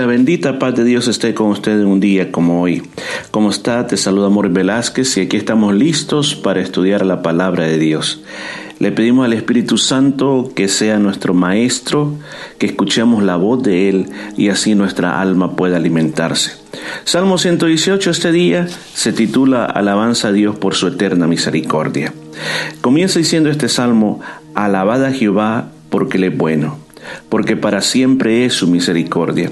la bendita paz de Dios esté con usted en un día como hoy. ¿Cómo está? Te saluda Amor Velázquez y aquí estamos listos para estudiar la palabra de Dios. Le pedimos al Espíritu Santo que sea nuestro Maestro, que escuchemos la voz de Él y así nuestra alma pueda alimentarse. Salmo 118 este día se titula Alabanza a Dios por su eterna misericordia. Comienza diciendo este salmo, Alabada a Jehová porque Él es bueno porque para siempre es su misericordia.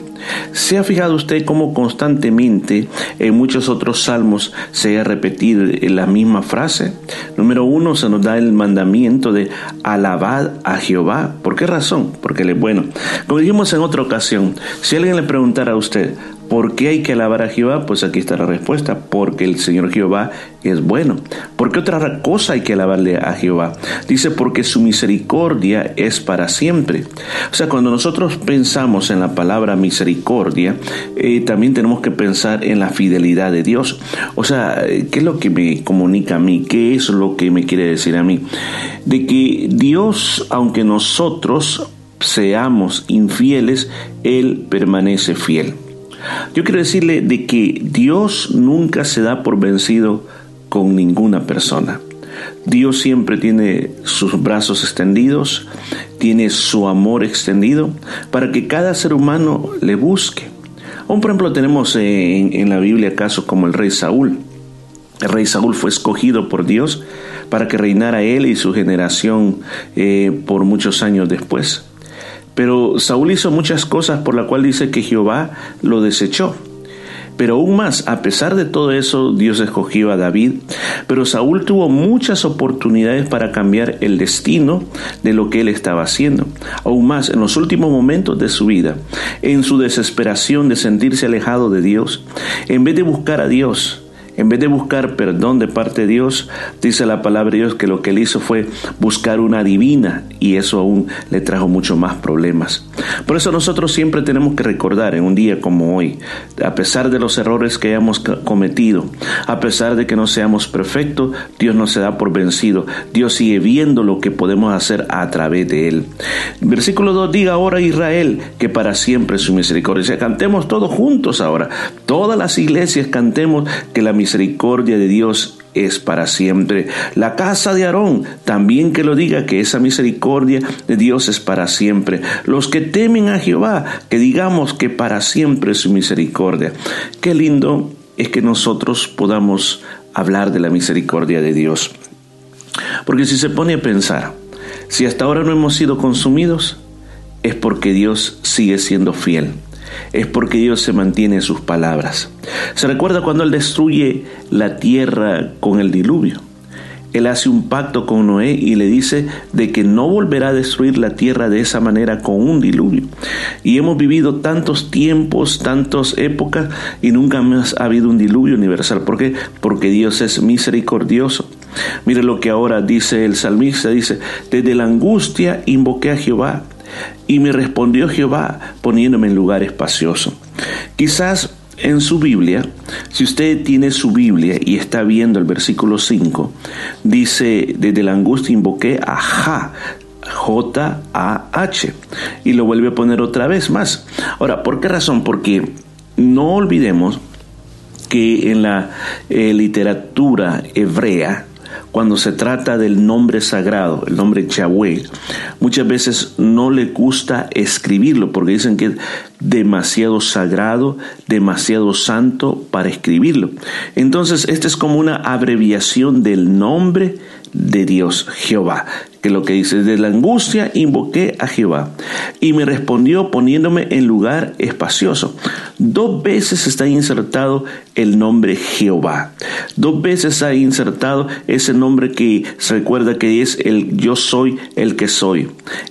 ¿Se ha fijado usted cómo constantemente en muchos otros salmos se ha repetido la misma frase? Número uno, se nos da el mandamiento de alabad a Jehová. ¿Por qué razón? Porque Él es bueno. Como dijimos en otra ocasión, si alguien le preguntara a usted, ¿Por qué hay que alabar a Jehová? Pues aquí está la respuesta, porque el Señor Jehová es bueno. ¿Por qué otra cosa hay que alabarle a Jehová? Dice, porque su misericordia es para siempre. O sea, cuando nosotros pensamos en la palabra misericordia, eh, también tenemos que pensar en la fidelidad de Dios. O sea, ¿qué es lo que me comunica a mí? ¿Qué es lo que me quiere decir a mí? De que Dios, aunque nosotros seamos infieles, Él permanece fiel. Yo quiero decirle de que Dios nunca se da por vencido con ninguna persona. Dios siempre tiene sus brazos extendidos, tiene su amor extendido para que cada ser humano le busque. Aún por ejemplo tenemos en, la Biblia casos como el rey Saúl. El rey Saúl fue escogido por Dios para que reinara él y su generación eh, por muchos años después. Pero Saúl hizo muchas cosas por la cual dice que Jehová lo desechó. Pero aún más, a pesar de todo eso, Dios escogió a David, pero Saúl tuvo muchas oportunidades para cambiar el destino de lo que él estaba haciendo. Aún más, en los últimos momentos de su vida, en su desesperación de sentirse alejado de Dios, en vez de buscar a Dios, en vez de buscar perdón de parte de Dios, dice la palabra de Dios que lo que él hizo fue buscar una divina y eso aún le trajo mucho más problemas. Por eso nosotros siempre tenemos que recordar en un día como hoy, a pesar de los errores que hayamos cometido, a pesar de que no seamos perfectos, Dios no se da por vencido. Dios sigue viendo lo que podemos hacer a través de él. Versículo 2 diga ahora Israel que para siempre su misericordia. cantemos todos juntos ahora. Todas las iglesias cantemos que la misericordia misericordia de Dios es para siempre. La casa de Aarón, también que lo diga que esa misericordia de Dios es para siempre. Los que temen a Jehová, que digamos que para siempre es su misericordia. Qué lindo es que nosotros podamos hablar de la misericordia de Dios. Porque si se pone a pensar, si hasta ahora no hemos sido consumidos, es porque Dios sigue siendo fiel es porque Dios se mantiene en sus palabras. Se recuerda cuando Él destruye la tierra con el diluvio. Él hace un pacto con Noé y le dice de que no volverá a destruir la tierra de esa manera con un diluvio. Y hemos vivido tantos tiempos, tantas épocas y nunca más ha habido un diluvio universal. ¿Por qué? Porque Dios es misericordioso. Mire lo que ahora dice el salmista, dice, desde la angustia invoqué a Jehová y me respondió Jehová poniéndome en lugar espacioso. Quizás en su Biblia, si usted tiene su Biblia y está viendo el versículo 5, dice, desde la angustia invoqué a Ja, J-A-H, y lo vuelve a poner otra vez más. Ahora, ¿por qué razón? Porque no olvidemos que en la eh, literatura hebrea, cuando se trata del nombre sagrado, el nombre Yahweh, muchas veces no le gusta escribirlo porque dicen que es demasiado sagrado, demasiado santo para escribirlo. Entonces, esta es como una abreviación del nombre de Dios, Jehová que lo que dice, de la angustia invoqué a Jehová y me respondió poniéndome en lugar espacioso. Dos veces está insertado el nombre Jehová. Dos veces ha insertado ese nombre que se recuerda que es el yo soy el que soy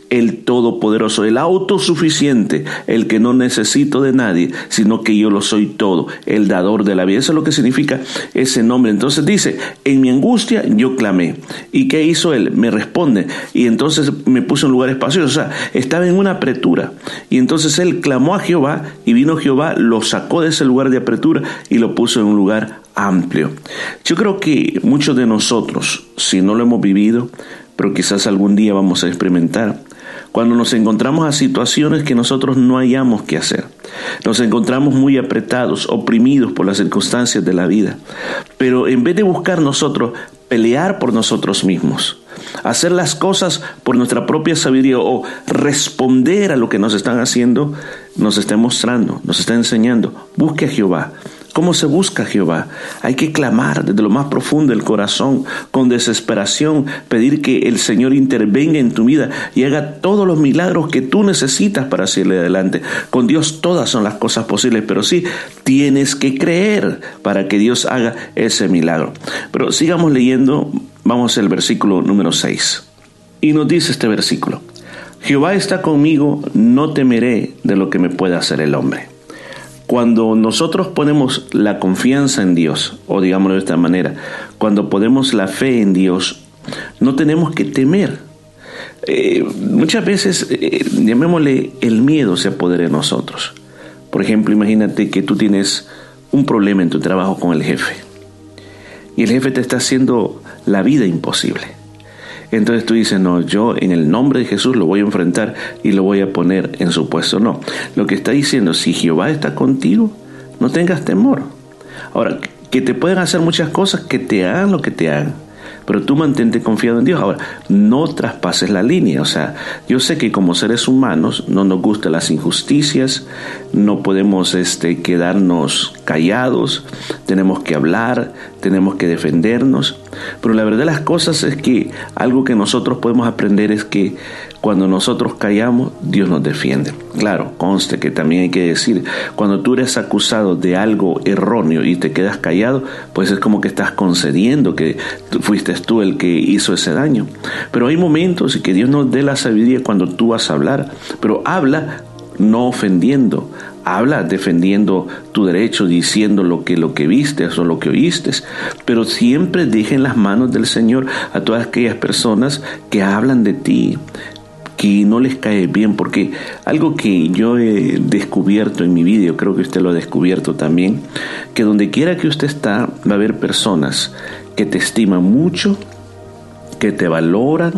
el Todopoderoso, el autosuficiente, el que no necesito de nadie, sino que yo lo soy todo, el dador de la vida. Eso es lo que significa ese nombre. Entonces dice, en mi angustia yo clamé. ¿Y qué hizo él? Me responde. Y entonces me puso en lugar espacioso. O sea, estaba en una apretura. Y entonces él clamó a Jehová y vino Jehová, lo sacó de ese lugar de apretura y lo puso en un lugar amplio. Yo creo que muchos de nosotros, si no lo hemos vivido, pero quizás algún día vamos a experimentar, cuando nos encontramos a situaciones que nosotros no hayamos que hacer. Nos encontramos muy apretados, oprimidos por las circunstancias de la vida. Pero en vez de buscar nosotros pelear por nosotros mismos, hacer las cosas por nuestra propia sabiduría o responder a lo que nos están haciendo, nos está mostrando, nos está enseñando, busque a Jehová, ¿Cómo se busca Jehová? Hay que clamar desde lo más profundo del corazón, con desesperación, pedir que el Señor intervenga en tu vida y haga todos los milagros que tú necesitas para seguirle adelante. Con Dios todas son las cosas posibles, pero sí tienes que creer para que Dios haga ese milagro. Pero sigamos leyendo, vamos al versículo número 6. Y nos dice este versículo, Jehová está conmigo, no temeré de lo que me pueda hacer el hombre. Cuando nosotros ponemos la confianza en Dios, o digámoslo de esta manera, cuando ponemos la fe en Dios, no tenemos que temer. Eh, muchas veces, eh, llamémosle, el miedo se apodera de nosotros. Por ejemplo, imagínate que tú tienes un problema en tu trabajo con el jefe y el jefe te está haciendo la vida imposible. Entonces tú dices, no, yo en el nombre de Jesús lo voy a enfrentar y lo voy a poner en su puesto. No, lo que está diciendo, si Jehová está contigo, no tengas temor. Ahora, que te pueden hacer muchas cosas, que te hagan lo que te hagan pero tú mantente confiado en Dios. Ahora, no traspases la línea. O sea, yo sé que como seres humanos no nos gustan las injusticias, no podemos este, quedarnos callados, tenemos que hablar, tenemos que defendernos. Pero la verdad de las cosas es que algo que nosotros podemos aprender es que cuando nosotros callamos, Dios nos defiende. Claro, conste que también hay que decir, cuando tú eres acusado de algo erróneo y te quedas callado, pues es como que estás concediendo que fuiste tú el que hizo ese daño. Pero hay momentos y que Dios nos dé la sabiduría cuando tú vas a hablar, pero habla no ofendiendo, habla defendiendo tu derecho, diciendo lo que lo que vistes o lo que oíste, pero siempre deja en las manos del Señor a todas aquellas personas que hablan de ti, que no les cae bien, porque algo que yo he descubierto en mi vida, yo creo que usted lo ha descubierto también, que donde quiera que usted está, va a haber personas que te estiman mucho, que te valoran,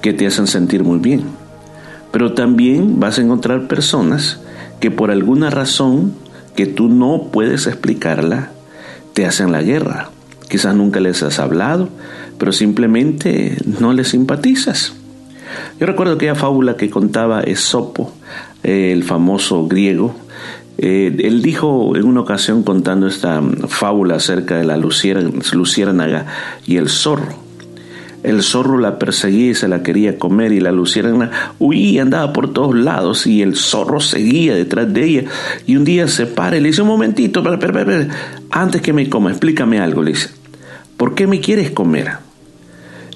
que te hacen sentir muy bien. Pero también vas a encontrar personas que por alguna razón que tú no puedes explicarla, te hacen la guerra. Quizás nunca les has hablado, pero simplemente no les simpatizas. Yo recuerdo aquella fábula que contaba Esopo, el famoso griego. Eh, él dijo en una ocasión contando esta fábula acerca de la luciérnaga y el zorro. El zorro la perseguía y se la quería comer y la luciérnaga huía andaba por todos lados y el zorro seguía detrás de ella y un día se para y le dice un momentito, antes que me coma, explícame algo, le dice, ¿por qué me quieres comer?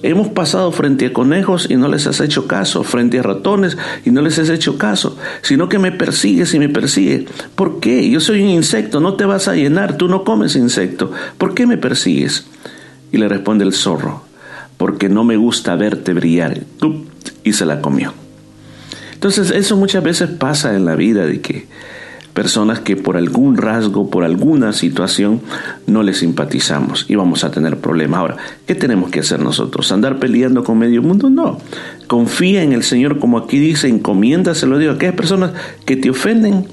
Hemos pasado frente a conejos y no les has hecho caso, frente a ratones y no les has hecho caso, sino que me persigues y me persigue. ¿Por qué? Yo soy un insecto, no te vas a llenar, tú no comes insecto. ¿Por qué me persigues? Y le responde el zorro, porque no me gusta verte brillar. Y se la comió. Entonces eso muchas veces pasa en la vida de que personas que por algún rasgo, por alguna situación, no les simpatizamos y vamos a tener problemas. Ahora, ¿qué tenemos que hacer nosotros? ¿Andar peleando con medio mundo? No. Confía en el Señor, como aquí dice, encomiéndaselo a Dios. Aquellas personas que te ofenden,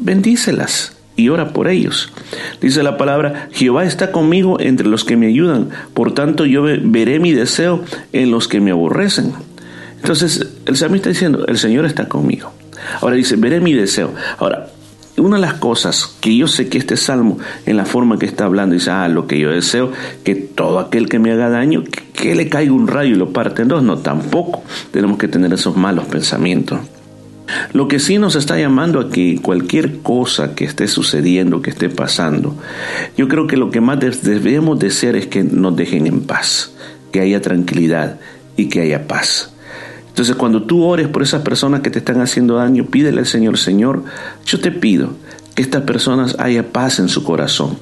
bendícelas y ora por ellos. Dice la palabra, Jehová está conmigo entre los que me ayudan, por tanto yo veré mi deseo en los que me aborrecen. Entonces el salmista está diciendo, el Señor está conmigo. Ahora dice, veré mi deseo. Ahora, una de las cosas que yo sé que este salmo, en la forma que está hablando, dice, ah, lo que yo deseo, que todo aquel que me haga daño, que, le caiga un rayo y lo parte en dos. No, tampoco tenemos que tener esos malos pensamientos. Lo que sí nos está llamando a que cualquier cosa que esté sucediendo, que esté pasando, yo creo que lo que más debemos desear es que nos dejen en paz, que haya tranquilidad y que haya paz. Entonces cuando tú ores por esas personas que te están haciendo daño, pídele al Señor, Señor, yo te pido que estas personas haya paz en su corazón.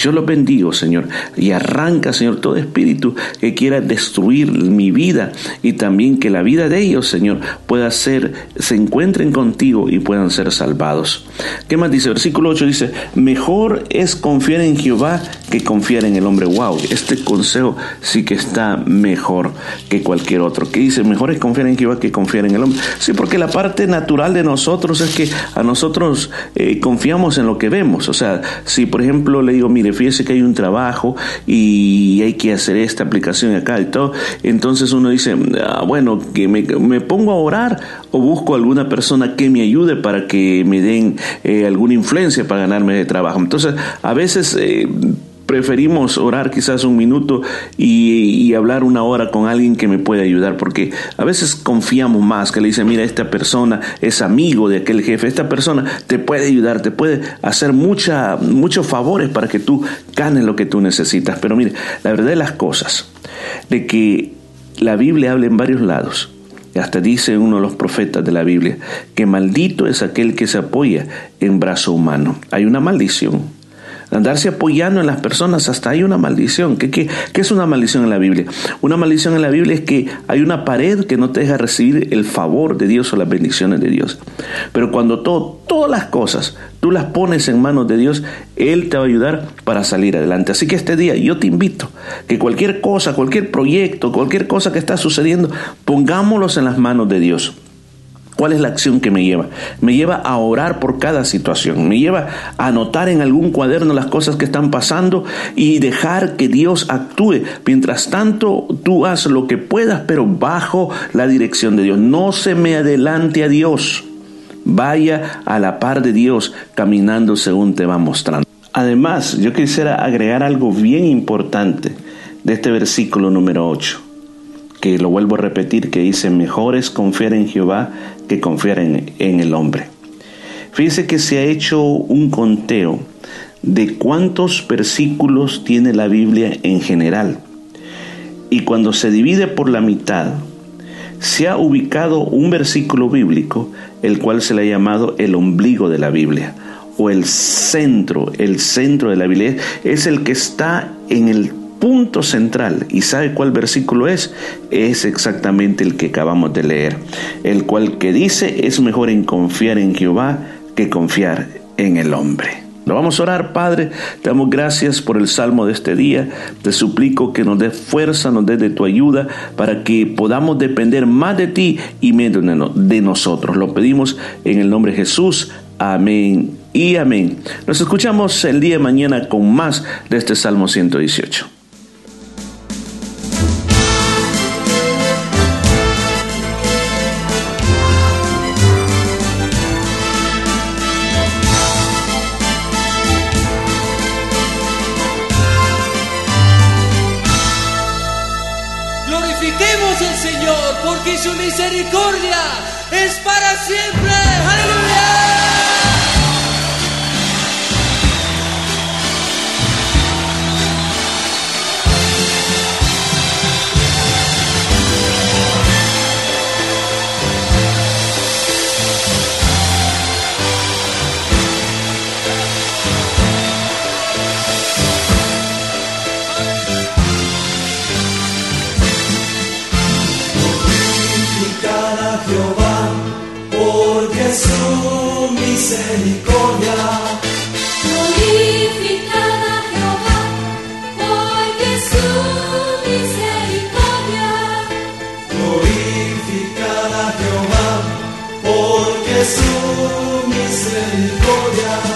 Yo los bendigo, Señor, y arranca, Señor, todo espíritu que quiera destruir mi vida y también que la vida de ellos, Señor, pueda ser, se encuentren contigo y puedan ser salvados. ¿Qué más dice? Versículo 8 dice, mejor es confiar en Jehová que confiar en el hombre. Wow, este consejo sí que está mejor que cualquier otro. ¿Qué dice? Mejor es confiar en Jehová que confiar en el hombre. Sí, porque la parte natural de nosotros es que a nosotros eh, confiamos en lo que vemos. O sea, si por ejemplo le digo, mire, fíjese que hay un trabajo y hay que hacer esta aplicación acá y todo, entonces uno dice, ah, bueno, que me, pongo a orar o busco alguna persona que me ayude para que me den eh, alguna influencia para ganarme de trabajo. Entonces, a veces... Eh, preferimos orar quizás un minuto y, hablar una hora con alguien que me puede ayudar, porque a veces confiamos más, que le dice, mira, esta persona es amigo de aquel jefe, esta persona te puede ayudar, te puede hacer mucha, muchos favores para que tú ganes lo que tú necesitas. Pero mire, la verdad de las cosas, de que la Biblia habla en varios lados, hasta dice uno de los profetas de la Biblia, que maldito es aquel que se apoya en brazo humano. Hay una maldición andarse apoyando en las personas, hasta hay una maldición. ¿Qué, es una maldición en la Biblia? Una maldición en la Biblia es que hay una pared que no te deja recibir el favor de Dios o las bendiciones de Dios. Pero cuando todo, todas las cosas tú las pones en manos de Dios, Él te va a ayudar para salir adelante. Así que este día yo te invito que cualquier cosa, cualquier proyecto, cualquier cosa que está sucediendo, pongámoslos en las manos de Dios. ¿Cuál es la acción que me lleva? Me lleva a orar por cada situación, me lleva a anotar en algún cuaderno las cosas que están pasando y dejar que Dios actúe. Mientras tanto, tú haz lo que puedas, pero bajo la dirección de Dios. No se me adelante a Dios. Vaya a la par de Dios caminando según te va mostrando. Además, yo quisiera agregar algo bien importante de este versículo número 8 que lo vuelvo a repetir, que dice, mejor es confiar en Jehová que confiar en, el hombre. Fíjese que se ha hecho un conteo de cuántos versículos tiene la Biblia en general. Y cuando se divide por la mitad, se ha ubicado un versículo bíblico, el cual se le ha llamado el ombligo de la Biblia, o el centro, el centro de la Biblia. Es el que está en el punto central, ¿y sabe cuál versículo es? Es exactamente el que acabamos de leer, el cual que dice es mejor en confiar en Jehová que confiar en el hombre. Lo vamos a orar, Padre. Te damos gracias por el salmo de este día. Te suplico que nos des fuerza, nos des de tu ayuda para que podamos depender más de ti y menos de nosotros. Lo pedimos en el nombre de Jesús. Amén y amén. Nos escuchamos el día de mañana con más de este Salmo 118. Su misericordia es para siempre. Su misericordia.